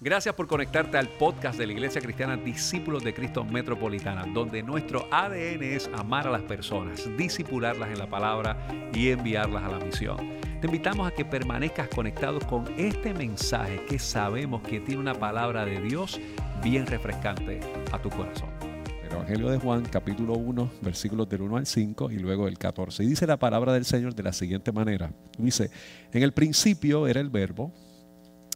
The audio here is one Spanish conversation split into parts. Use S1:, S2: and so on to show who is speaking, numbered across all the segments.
S1: Gracias por conectarte al podcast de la Iglesia Cristiana Discípulos de Cristo Metropolitana, donde nuestro ADN es amar a las personas, disipularlas en la palabra y enviarlas a la misión. Te invitamos a que permanezcas conectado con este mensaje que sabemos que tiene una palabra de Dios bien refrescante a tu corazón.
S2: El Evangelio de Juan, capítulo 1, versículos del 1 al 5 y luego el 14. Y dice la palabra del Señor de la siguiente manera. Dice, en el principio era el verbo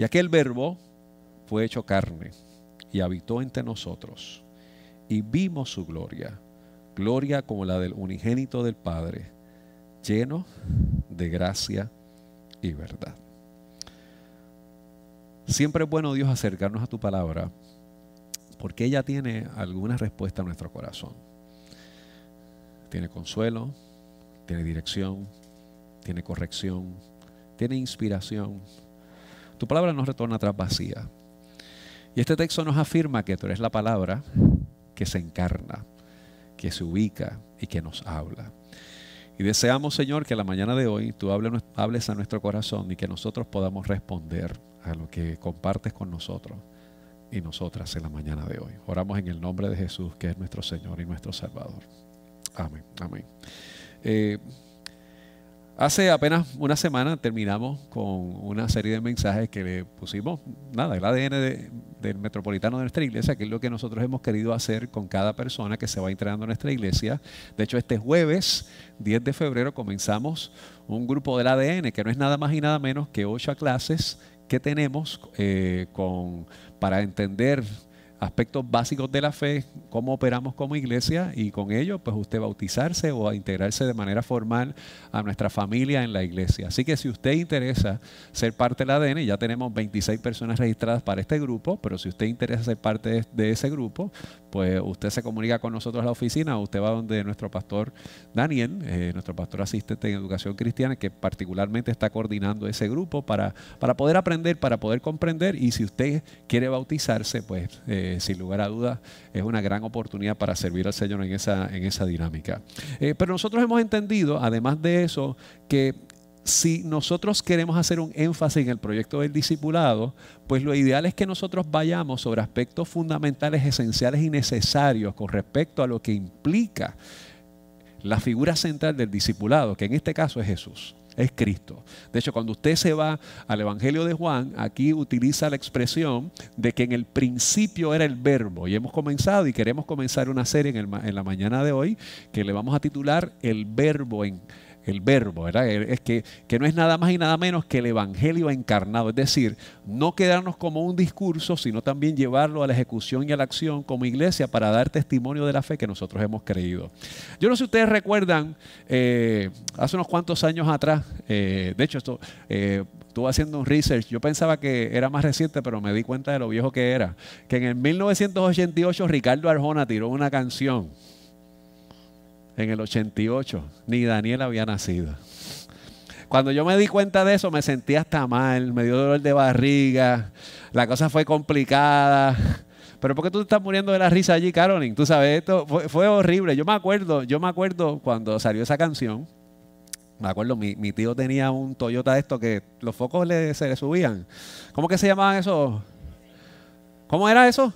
S2: Y aquel verbo fue hecho carne y habitó entre nosotros. Y vimos su gloria, gloria como la del unigénito del Padre, lleno de gracia y verdad. Siempre es bueno Dios acercarnos a tu palabra porque ella tiene alguna respuesta a nuestro corazón. Tiene consuelo, tiene dirección, tiene corrección, tiene inspiración. Tu palabra no retorna atrás vacía. Y este texto nos afirma que tú eres la palabra que se encarna, que se ubica y que nos habla. Y deseamos, Señor, que la mañana de hoy tú hables a nuestro corazón y que nosotros podamos responder a lo que compartes con nosotros y nosotras en la mañana de hoy. Oramos en el nombre de Jesús, que es nuestro Señor y nuestro Salvador. Amén, amén. Eh, Hace apenas una semana terminamos con una serie de mensajes que le pusimos, nada, el ADN del metropolitano de nuestra iglesia, que es lo que nosotros hemos querido hacer con cada persona que se va integrando en nuestra iglesia. De hecho, este jueves, 10 de febrero, comenzamos un grupo del ADN, que no es nada más y nada menos que ocho clases que tenemos eh, con, para entender aspectos básicos de la fe, cómo operamos como iglesia y con ello pues usted bautizarse o integrarse de manera formal a nuestra familia en la iglesia. Así que si usted interesa ser parte del ADN, ya tenemos 26 personas registradas para este grupo, pero si usted interesa ser parte de, ese grupo, pues usted se comunica con nosotros a la oficina, o usted va donde nuestro pastor Daniel, eh, nuestro pastor asistente en educación cristiana, que particularmente está coordinando ese grupo para, para poder aprender, para poder comprender y si usted quiere bautizarse, pues... Eh, sin lugar a dudas, es una gran oportunidad para servir al Señor en esa, en esa dinámica. Eh, pero nosotros hemos entendido, además de eso, que si nosotros queremos hacer un énfasis en el proyecto del discipulado, pues lo ideal es que nosotros vayamos sobre aspectos fundamentales, esenciales y necesarios con respecto a lo que implica la figura central del discipulado, que en este caso es Jesús es Cristo. De hecho, cuando usted se va al Evangelio de Juan, aquí utiliza la expresión de que en el principio era el verbo. Y hemos comenzado y queremos comenzar una serie en, la mañana de hoy que le vamos a titular El verbo en el verbo, ¿verdad? Es que, que, no es nada más y nada menos que el Evangelio encarnado, es decir, no quedarnos como un discurso, sino también llevarlo a la ejecución y a la acción como iglesia para dar testimonio de la fe que nosotros hemos creído. Yo no sé si ustedes recuerdan, eh, hace unos cuantos años atrás, eh, de hecho esto... Eh, estuve haciendo un research, yo pensaba que era más reciente, pero me di cuenta de lo viejo que era, que en el 1988 Ricardo Arjona tiró una canción en el 88. Ni Daniel había nacido. Cuando yo me di cuenta de eso, me sentí hasta mal, me dio dolor de barriga, la cosa fue complicada. Pero ¿por qué tú te estás muriendo de la risa allí, Caroline? Tú sabes, esto fue, horrible. Yo me acuerdo, yo me acuerdo cuando salió esa canción. Me acuerdo, mi, tío tenía un Toyota de esto que los focos le, se le subían. ¿Cómo que se llamaban esos? ¿Cómo era eso?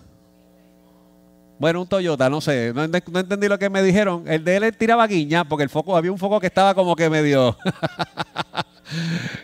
S2: Bueno, un Toyota, no sé, no, entendí lo que me dijeron. El de él tiraba guiña porque el foco, había un foco que estaba como que medio.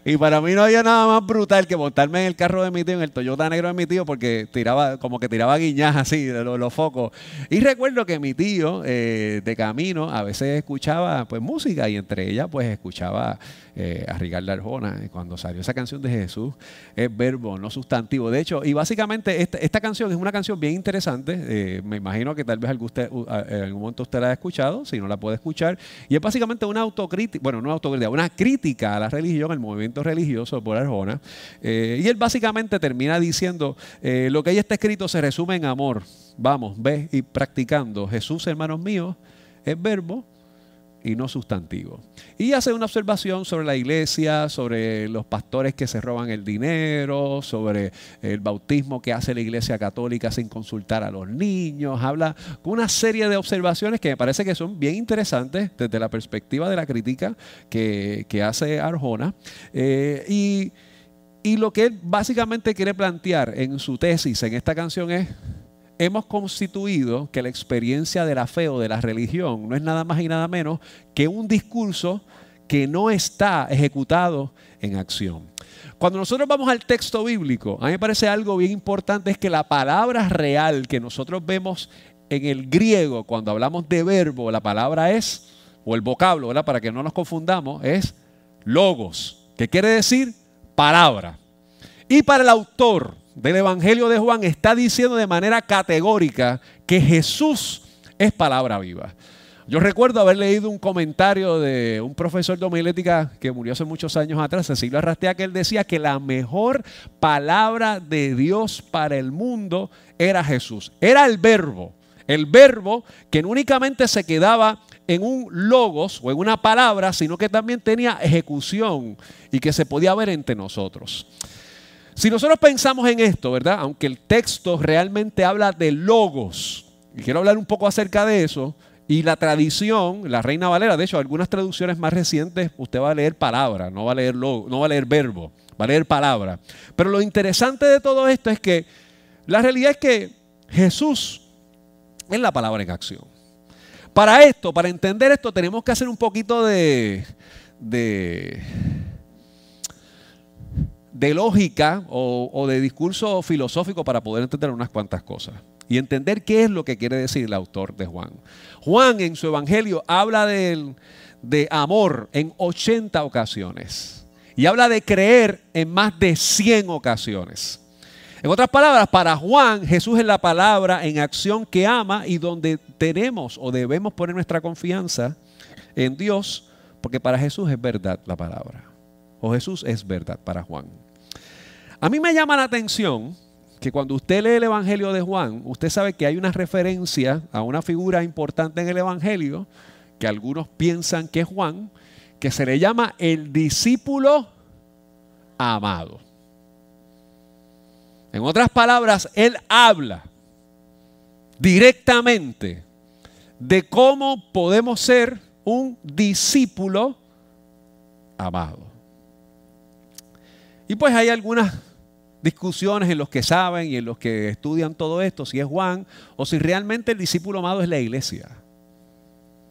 S2: y para mí no había nada más brutal que montarme en el carro de mi tío, en el Toyota negro de mi tío, porque tiraba, como que tiraba guiñas así de los, focos. Y recuerdo que mi tío, eh, de camino, a veces escuchaba pues música y entre ellas pues escuchaba eh, a Ricardo Arjona. Cuando salió esa canción de Jesús, es verbo, no sustantivo. De hecho, y básicamente esta, canción es una canción bien interesante. Eh, me imagino que tal vez en algún momento usted la ha escuchado, si no la puede escuchar. Y es básicamente una autocrítica, bueno, no autocrítica, una crítica a la religión religión, el movimiento religioso por Arjona. Eh, y él básicamente termina diciendo, eh, lo que ahí está escrito se resume en amor. Vamos, ve y practicando. Jesús, hermanos míos, es verbo y no sustantivo. Y hace una observación sobre la iglesia, sobre los pastores que se roban el dinero, sobre el bautismo que hace la iglesia católica sin consultar a los niños. Habla con una serie de observaciones que me parece que son bien interesantes desde la perspectiva de la crítica que, hace Arjona. Eh, y, y lo que él básicamente quiere plantear en su tesis en esta canción es hemos constituido que la experiencia de la fe o de la religión no es nada más y nada menos que un discurso que no está ejecutado en acción. Cuando nosotros vamos al texto bíblico, a mí me parece algo bien importante es que la palabra real que nosotros vemos en el griego cuando hablamos de verbo, la palabra es, o el vocablo, para que no nos confundamos, es logos, que quiere decir palabra. Y para el autor, del Evangelio de Juan está diciendo de manera categórica que Jesús es palabra viva. Yo recuerdo haber leído un comentario de un profesor de homilética que murió hace muchos años atrás, Cecilio Arrastea, que él decía que la mejor palabra de Dios para el mundo era Jesús. Era el verbo. El verbo que no únicamente se quedaba en un logos o en una palabra, sino que también tenía ejecución y que se podía ver entre nosotros. Si nosotros pensamos en esto, ¿verdad? Aunque el texto realmente habla de logos, y quiero hablar un poco acerca de eso, y la tradición, la Reina Valera, de hecho, algunas traducciones más recientes, usted va a leer palabra, no va a leer, logo, no va a leer verbo, va a leer palabra. Pero lo interesante de todo esto es que la realidad es que Jesús es la palabra en acción. Para esto, para entender esto, tenemos que hacer un poquito de, de de lógica o, de discurso filosófico para poder entender unas cuantas cosas y entender qué es lo que quiere decir el autor de Juan. Juan en su evangelio habla de, de amor en 80 ocasiones y habla de creer en más de 100 ocasiones. En otras palabras, para Juan, Jesús es la palabra en acción que ama y donde tenemos o debemos poner nuestra confianza en Dios, porque para Jesús es verdad la palabra. O Jesús es verdad para Juan. A mí me llama la atención que cuando usted lee el Evangelio de Juan, usted sabe que hay una referencia a una figura importante en el Evangelio, que algunos piensan que es Juan, que se le llama el discípulo amado. En otras palabras, él habla directamente de cómo podemos ser un discípulo amado. Y pues hay algunas discusiones en los que saben y en los que estudian todo esto, si es Juan o si realmente el discípulo amado es la iglesia.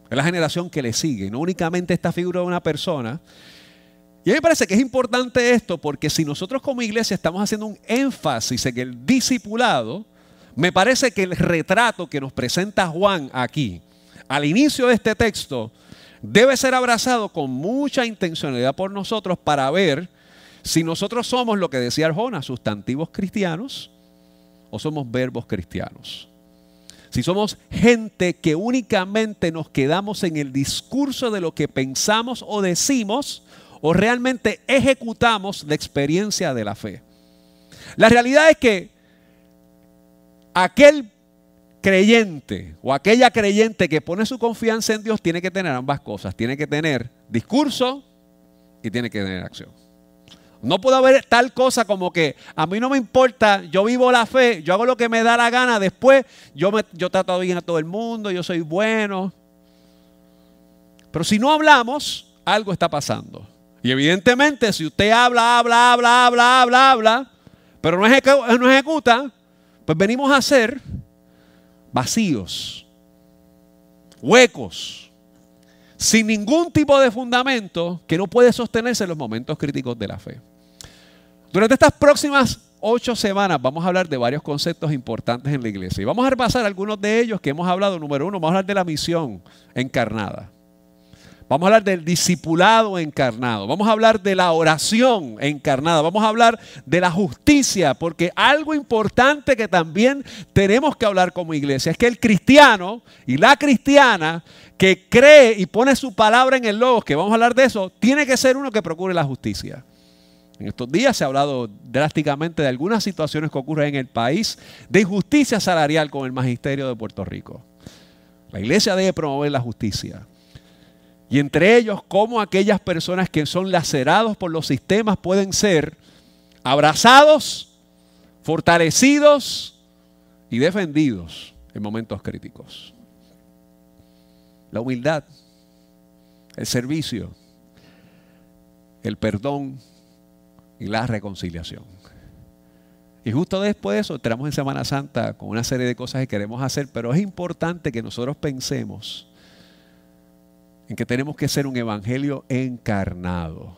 S2: Es la generación que le sigue, no únicamente esta figura de una persona. Y a mí me parece que es importante esto porque si nosotros como iglesia estamos haciendo un énfasis en el discipulado, me parece que el retrato que nos presenta Juan aquí, al inicio de este texto, debe ser abrazado con mucha intencionalidad por nosotros para ver si nosotros somos lo que decía Arjona, sustantivos cristianos o somos verbos cristianos. Si somos gente que únicamente nos quedamos en el discurso de lo que pensamos o decimos o realmente ejecutamos la experiencia de la fe. La realidad es que aquel creyente o aquella creyente que pone su confianza en Dios tiene que tener ambas cosas. Tiene que tener discurso y tiene que tener acción. No puede haber tal cosa como que a mí no me importa, yo vivo la fe, yo hago lo que me da la gana, después yo, me, yo trato bien a todo el mundo, yo soy bueno. Pero si no hablamos, algo está pasando. Y evidentemente, si usted habla, habla, habla, habla, habla, habla, pero no ejecuta, no ejecuta pues venimos a ser vacíos, huecos, sin ningún tipo de fundamento que no puede sostenerse en los momentos críticos de la fe. Durante estas próximas ocho semanas vamos a hablar de varios conceptos importantes en la iglesia. Y vamos a repasar algunos de ellos que hemos hablado. Número uno, vamos a hablar de la misión encarnada. Vamos a hablar del discipulado encarnado. Vamos a hablar de la oración encarnada. Vamos a hablar de la justicia, porque algo importante que también tenemos que hablar como iglesia es que el cristiano y la cristiana que cree y pone su palabra en el logos, que vamos a hablar de eso, tiene que ser uno que procure la justicia. En estos días se ha hablado drásticamente de algunas situaciones que ocurren en el país de injusticia salarial con el magisterio de Puerto Rico. La iglesia debe promover la justicia. Y entre ellos, cómo aquellas personas que son lacerados por los sistemas pueden ser abrazados, fortalecidos y defendidos en momentos críticos. La humildad, el servicio, el perdón y la reconciliación. Y justo después de eso entramos en Semana Santa con una serie de cosas que queremos hacer, pero es importante que nosotros pensemos en que tenemos que ser un evangelio encarnado.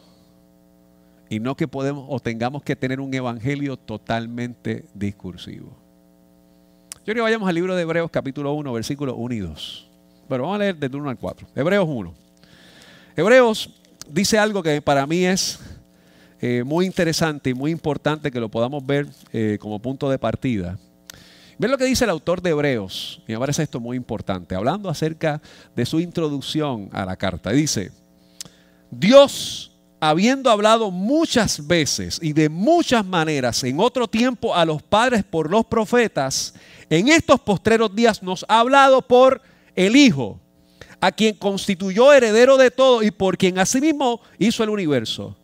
S2: Y no que podemos o tengamos que tener un evangelio totalmente discursivo. Yo creo que vayamos al libro de Hebreos capítulo 1, versículos 1 y 2. Pero vamos a leer de 1 al 4. Hebreos 1. Hebreos dice algo que para mí es eh, muy interesante y muy importante que lo podamos ver eh, como punto de partida. Ven lo que dice el autor de Hebreos, y me parece esto muy importante, hablando acerca de su introducción a la carta. Dice, Dios, habiendo hablado muchas veces y de muchas maneras en otro tiempo a los padres por los profetas, en estos postreros días nos ha hablado por el Hijo, a quien constituyó heredero de todo y por quien asimismo hizo el universo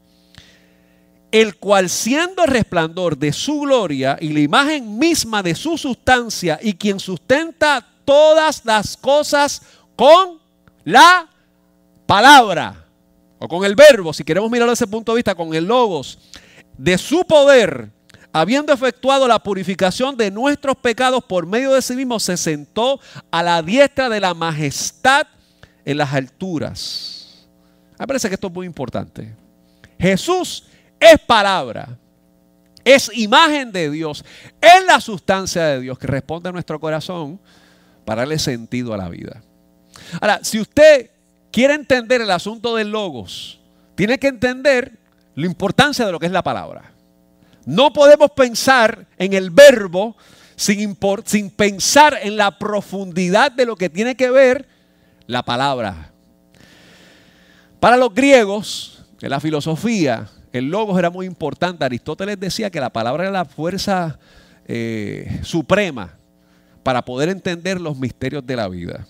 S2: el cual siendo el resplandor de su gloria y la imagen misma de su sustancia y quien sustenta todas las cosas con la palabra o con el verbo, si queremos mirarlo desde ese punto de vista, con el logos, de su poder, habiendo efectuado la purificación de nuestros pecados por medio de sí mismo, se sentó a la diestra de la majestad en las alturas. Me parece que esto es muy importante. Jesús es palabra, es imagen de Dios, es la sustancia de Dios que responde a nuestro corazón para darle sentido a la vida. Ahora, si usted quiere entender el asunto del logos, tiene que entender la importancia de lo que es la palabra. No podemos pensar en el verbo sin, sin pensar en la profundidad de lo que tiene que ver la palabra. Para los griegos, en la filosofía, el logos era muy importante. Aristóteles decía que la palabra era la fuerza eh, suprema para poder entender los misterios de la vida.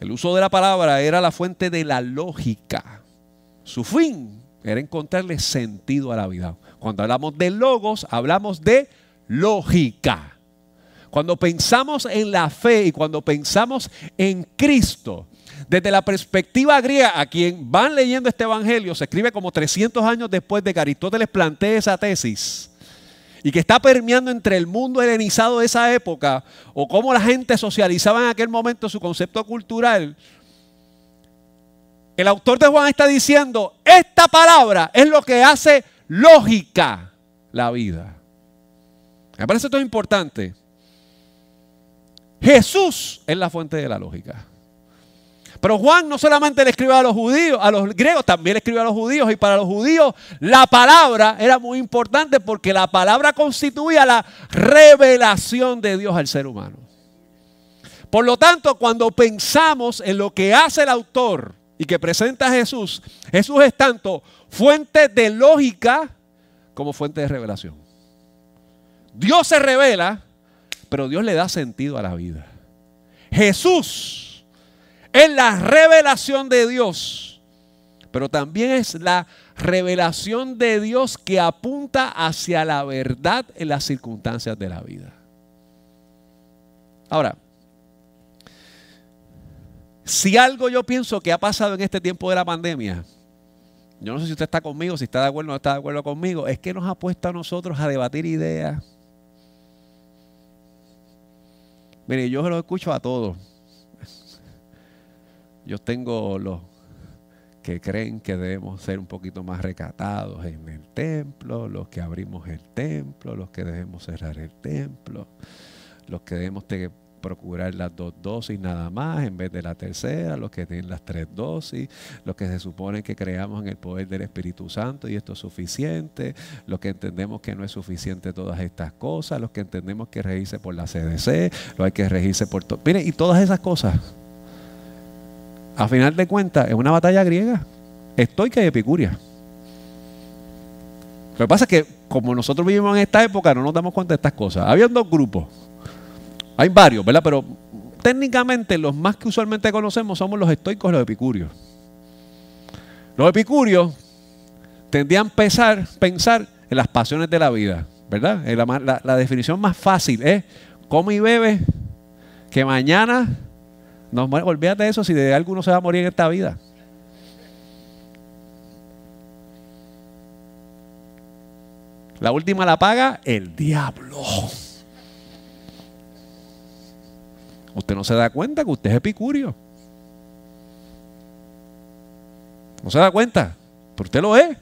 S2: El uso de la palabra era la fuente de la lógica. Su fin era encontrarle sentido a la vida. Cuando hablamos de logos, hablamos de lógica. Cuando pensamos en la fe y cuando pensamos en Cristo, desde la perspectiva griega, a quien van leyendo este evangelio, se escribe como 300 años después de que Aristóteles plantee esa tesis y que está permeando entre el mundo helenizado de esa época o cómo la gente socializaba en aquel momento su concepto cultural. El autor de Juan está diciendo, esta palabra es lo que hace lógica la vida. Me parece esto importante. Jesús es la fuente de la lógica. Pero Juan no solamente le escribió a los judíos, a los griegos, también le escribió a los judíos. Y para los judíos la palabra era muy importante porque la palabra constituía la revelación de Dios al ser humano. Por lo tanto, cuando pensamos en lo que hace el autor y que presenta a Jesús, Jesús es tanto fuente de lógica como fuente de revelación. Dios se revela, pero Dios le da sentido a la vida. Jesús es la revelación de Dios, pero también es la revelación de Dios que apunta hacia la verdad en las circunstancias de la vida. Ahora, si algo yo pienso que ha pasado en este tiempo de la pandemia, yo no sé si usted está conmigo, si está de acuerdo o no está de acuerdo conmigo, es que nos ha puesto a nosotros a debatir ideas. Mire, yo se lo escucho a todos. Yo tengo los que creen que debemos ser un poquito más recatados en el templo, los que abrimos el templo, los que debemos cerrar el templo, los que debemos procurar las dos dosis nada más en vez de la tercera, los que tienen las tres dosis, los que se supone que creamos en el poder del Espíritu Santo y esto es suficiente, los que entendemos que no es suficiente todas estas cosas, los que entendemos que regirse por la CDC, los hay que regirse por todo. Miren, y todas esas cosas, a final de cuentas, es una batalla griega, estoica y epicuria. Lo que pasa es que como nosotros vivimos en esta época, no nos damos cuenta de estas cosas. Había dos grupos. Hay varios, ¿verdad? Pero técnicamente los más que usualmente conocemos somos los estoicos y los epicúreos. Los epicúreos tendían a pensar, pensar en las pasiones de la vida, ¿verdad? La, la, definición más fácil es come y bebe, que mañana nos olvídate de eso si de alguno se va a morir en esta vida. La última la paga el diablo. Usted no se da cuenta que usted es epicurio. No se da cuenta, pero usted lo es.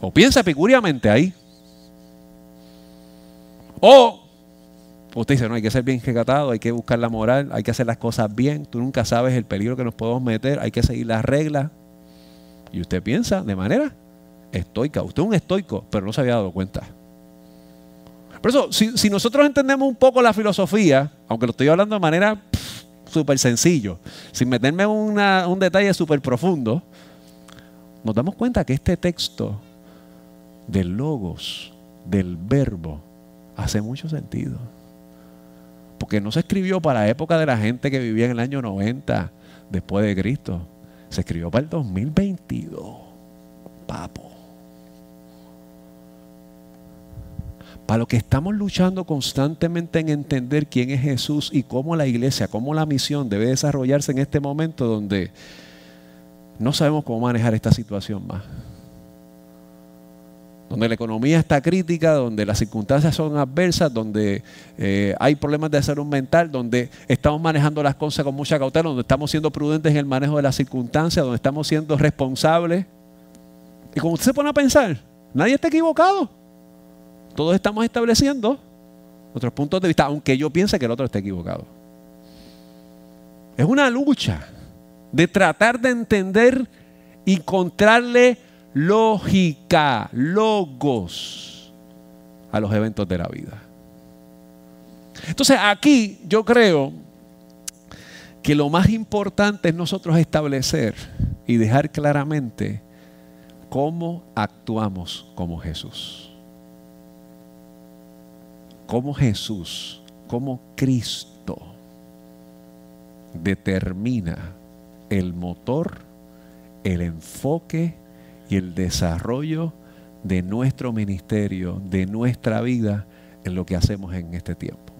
S2: O piensa epicúriamente ahí. O usted dice, no, hay que ser bien recatado, hay que buscar la moral, hay que hacer las cosas bien. Tú nunca sabes el peligro que nos podemos meter, hay que seguir las reglas. Y usted piensa de manera estoica. Usted es un estoico, pero no se había dado cuenta. Por eso, si, nosotros entendemos un poco la filosofía, aunque lo estoy hablando de manera súper sencillo, sin meterme en un detalle súper profundo, nos damos cuenta que este texto del logos, del verbo, hace mucho sentido. Porque no se escribió para la época de la gente que vivía en el año 90 después de Cristo. Se escribió para el 2022. Papo. Para lo que estamos luchando constantemente en entender quién es Jesús y cómo la iglesia, cómo la misión debe desarrollarse en este momento donde no sabemos cómo manejar esta situación más. Donde la economía está crítica, donde las circunstancias son adversas, donde eh, hay problemas de salud mental, donde estamos manejando las cosas con mucha cautela, donde estamos siendo prudentes en el manejo de las circunstancias, donde estamos siendo responsables. Y como usted se pone a pensar, nadie está equivocado todos estamos estableciendo nuestros puntos de vista, aunque yo piense que el otro esté equivocado. Es una lucha de tratar de entender y encontrarle lógica, logos a los eventos de la vida. Entonces aquí yo creo que lo más importante es nosotros establecer y dejar claramente cómo actuamos como Jesús cómo Jesús, cómo Cristo determina el motor, el enfoque y el desarrollo de nuestro ministerio, de nuestra vida en lo que hacemos en este tiempo.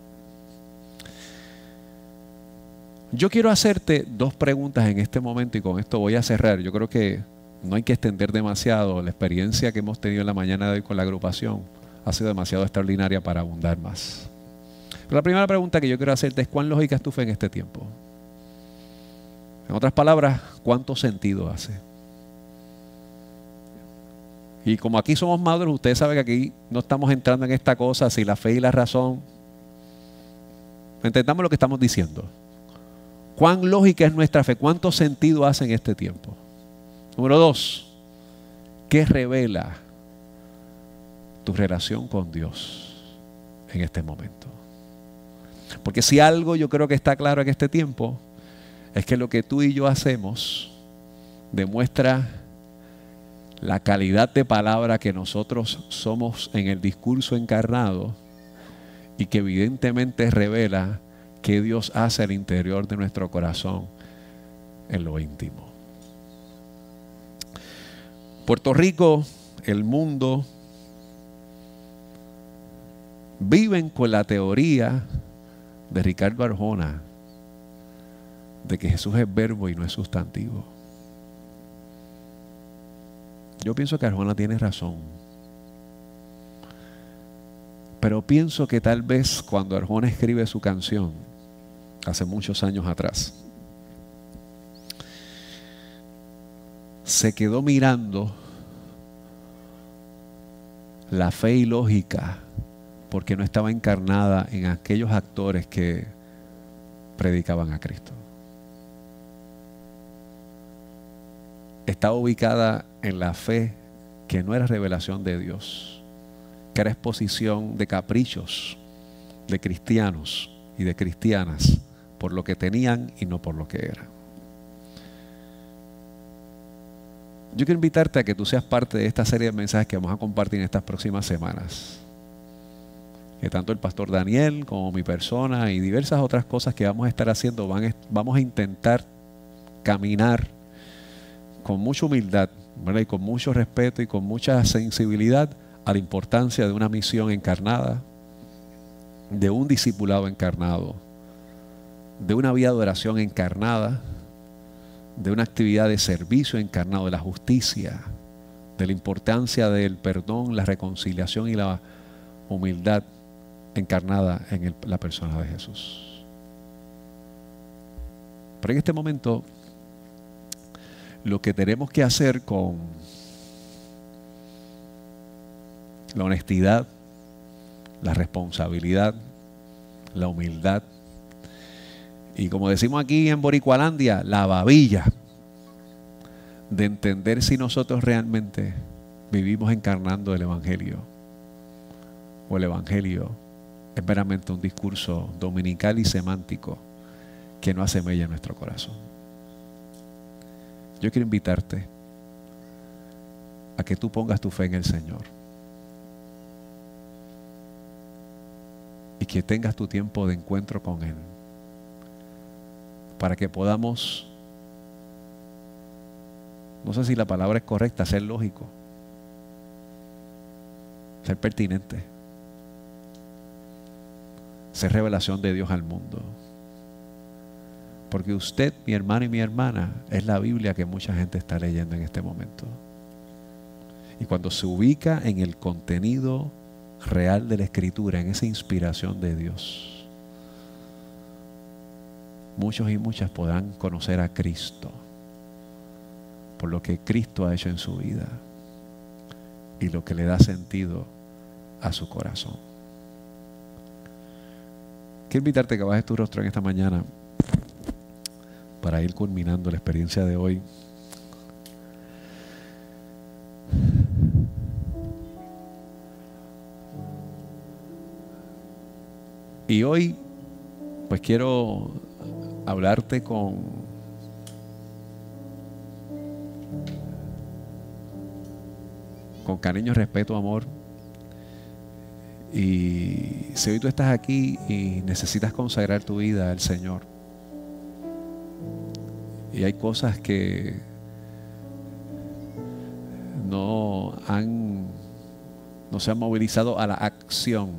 S2: Yo quiero hacerte dos preguntas en este momento y con esto voy a cerrar. Yo creo que no hay que extender demasiado la experiencia que hemos tenido en la mañana de hoy con la agrupación ha sido demasiado extraordinaria para abundar más. Pero la primera pregunta que yo quiero hacerte es cuán lógica es tu en este tiempo. En otras palabras, ¿cuánto sentido hace? Y como aquí somos maduros, ustedes saben que aquí no estamos entrando en esta cosa, si la fe y la razón. Entendamos lo que estamos diciendo. ¿Cuán lógica es nuestra fe? ¿Cuánto sentido hace en este tiempo? Número dos, ¿qué revela tu relación con Dios en este momento. Porque si algo yo creo que está claro en este tiempo, es que lo que tú y yo hacemos demuestra la calidad de palabra que nosotros somos en el discurso encarnado y que evidentemente revela que Dios hace al interior de nuestro corazón en lo íntimo. Puerto Rico, el mundo, viven con la teoría de Ricardo Arjona de que Jesús es verbo y no es sustantivo. Yo pienso que Arjona tiene razón. Pero pienso que tal vez cuando Arjona escribe su canción, hace muchos años atrás, se quedó mirando la fe y lógica porque no estaba encarnada en aquellos actores que predicaban a Cristo. Estaba ubicada en la fe que no era revelación de Dios, que era exposición de caprichos de cristianos y de cristianas por lo que tenían y no por lo que eran. Yo quiero invitarte a que tú seas parte de esta serie de mensajes que vamos a compartir en estas próximas semanas. Que tanto el pastor Daniel como mi persona y diversas otras cosas que vamos a estar haciendo, van, vamos a intentar caminar con mucha humildad y con mucho respeto y con mucha sensibilidad a la importancia de una misión encarnada, de un discipulado encarnado, de una vida de oración encarnada, de una actividad de servicio encarnado, de la justicia, de la importancia del perdón, la reconciliación y la humildad encarnada en la persona de Jesús. Pero en este momento, lo que tenemos que hacer con la honestidad, la responsabilidad, la humildad, y como decimos aquí en Boricualandia, la babilla de entender si nosotros realmente vivimos encarnando el Evangelio o el Evangelio es meramente un discurso dominical y semántico que no hace mella en nuestro corazón. Yo quiero invitarte a que tú pongas tu fe en el Señor y que tengas tu tiempo de encuentro con Él para que podamos, no sé si la palabra es correcta, ser lógico, ser pertinente, ser revelación de Dios al mundo. Porque usted, mi hermano y mi hermana, es la Biblia que mucha gente está leyendo en este momento. Y cuando se ubica en el contenido real de la escritura, en esa inspiración de Dios, muchos y muchas podrán conocer a Cristo por lo que Cristo ha hecho en su vida y lo que le da sentido a su corazón. Quiero invitarte a que bajes tu rostro en esta mañana para ir culminando la experiencia de hoy. Y hoy, pues quiero hablarte con con cariño, respeto, amor. Y si hoy tú estás aquí y necesitas consagrar tu vida al Señor, y hay cosas que no se han movilizado a la acción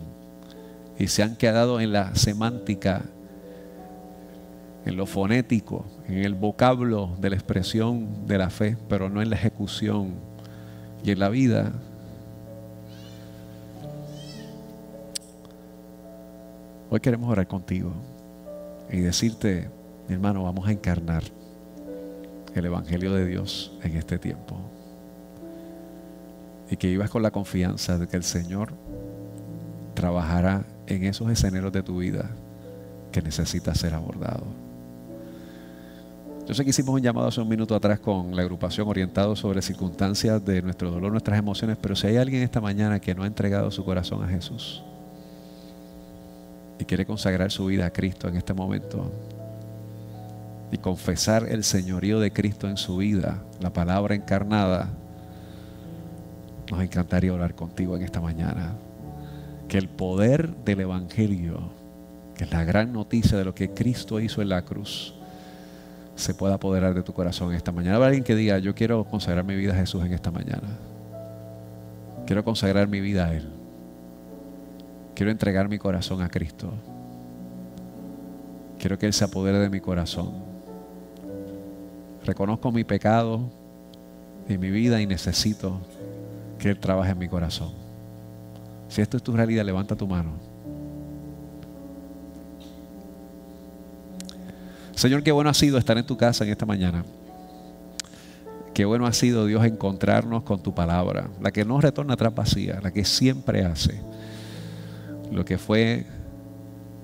S2: y se han quedado en la semántica en lo fonético, en el vocablo de la expresión de la fe, pero no en la ejecución y en la vida. Hoy queremos orar contigo y decirte, mi hermano, vamos a encarnar el Evangelio de Dios en este tiempo. Y que vivas con la confianza de que el Señor trabajará en esos escenarios de tu vida que necesitan ser abordados. Yo sé que hicimos un llamado hace un minuto atrás con la agrupación orientado sobre circunstancias de nuestro dolor, nuestras emociones, pero si hay alguien esta mañana que no ha entregado su corazón a Jesús y quiere consagrar su vida a Cristo en este momento y confesar el señorío de Cristo en su vida, la palabra encarnada, nos encantaría hablar contigo en esta mañana. Que el poder del Evangelio, que es la gran noticia de lo que Cristo hizo en la cruz, se pueda apoderar de tu corazón esta mañana. Habrá alguien que diga, yo quiero consagrar mi vida a Jesús en esta mañana. Quiero consagrar mi vida a Él. Quiero entregar mi corazón a Cristo. Quiero que Él se apodere de mi corazón. Reconozco mi pecado y mi vida y necesito que Él trabaje en mi corazón. Si esto es tu realidad, levanta tu mano. Señor, qué bueno ha sido estar en tu casa en esta mañana. Qué bueno ha sido Dios encontrarnos con tu palabra, la que no retorna atrás vacía, la que siempre hace lo que fue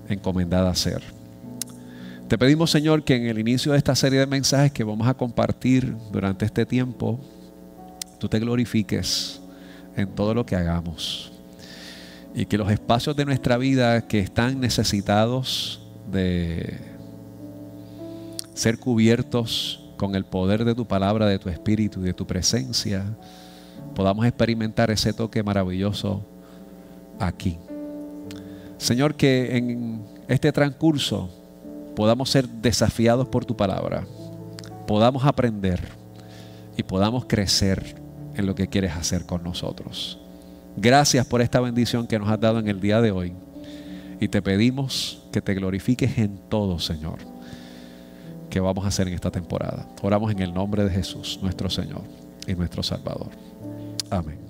S2: encomendada a hacer. Te pedimos, Señor, que en el inicio de esta serie de mensajes que vamos a compartir durante este tiempo, tú te glorifiques en todo lo que hagamos. Y que los espacios de nuestra vida que están necesitados de ser cubiertos con el poder de tu palabra, de tu espíritu y de tu presencia, podamos experimentar ese toque maravilloso aquí. Señor, que en este transcurso podamos ser desafiados por tu palabra, podamos aprender y podamos crecer en lo que quieres hacer con nosotros. Gracias por esta bendición que nos has dado en el día de hoy. Y te pedimos que te glorifiques en todo, Señor, que vamos a hacer en esta temporada. Oramos en el nombre de Jesús, nuestro Señor y nuestro Salvador. Amén.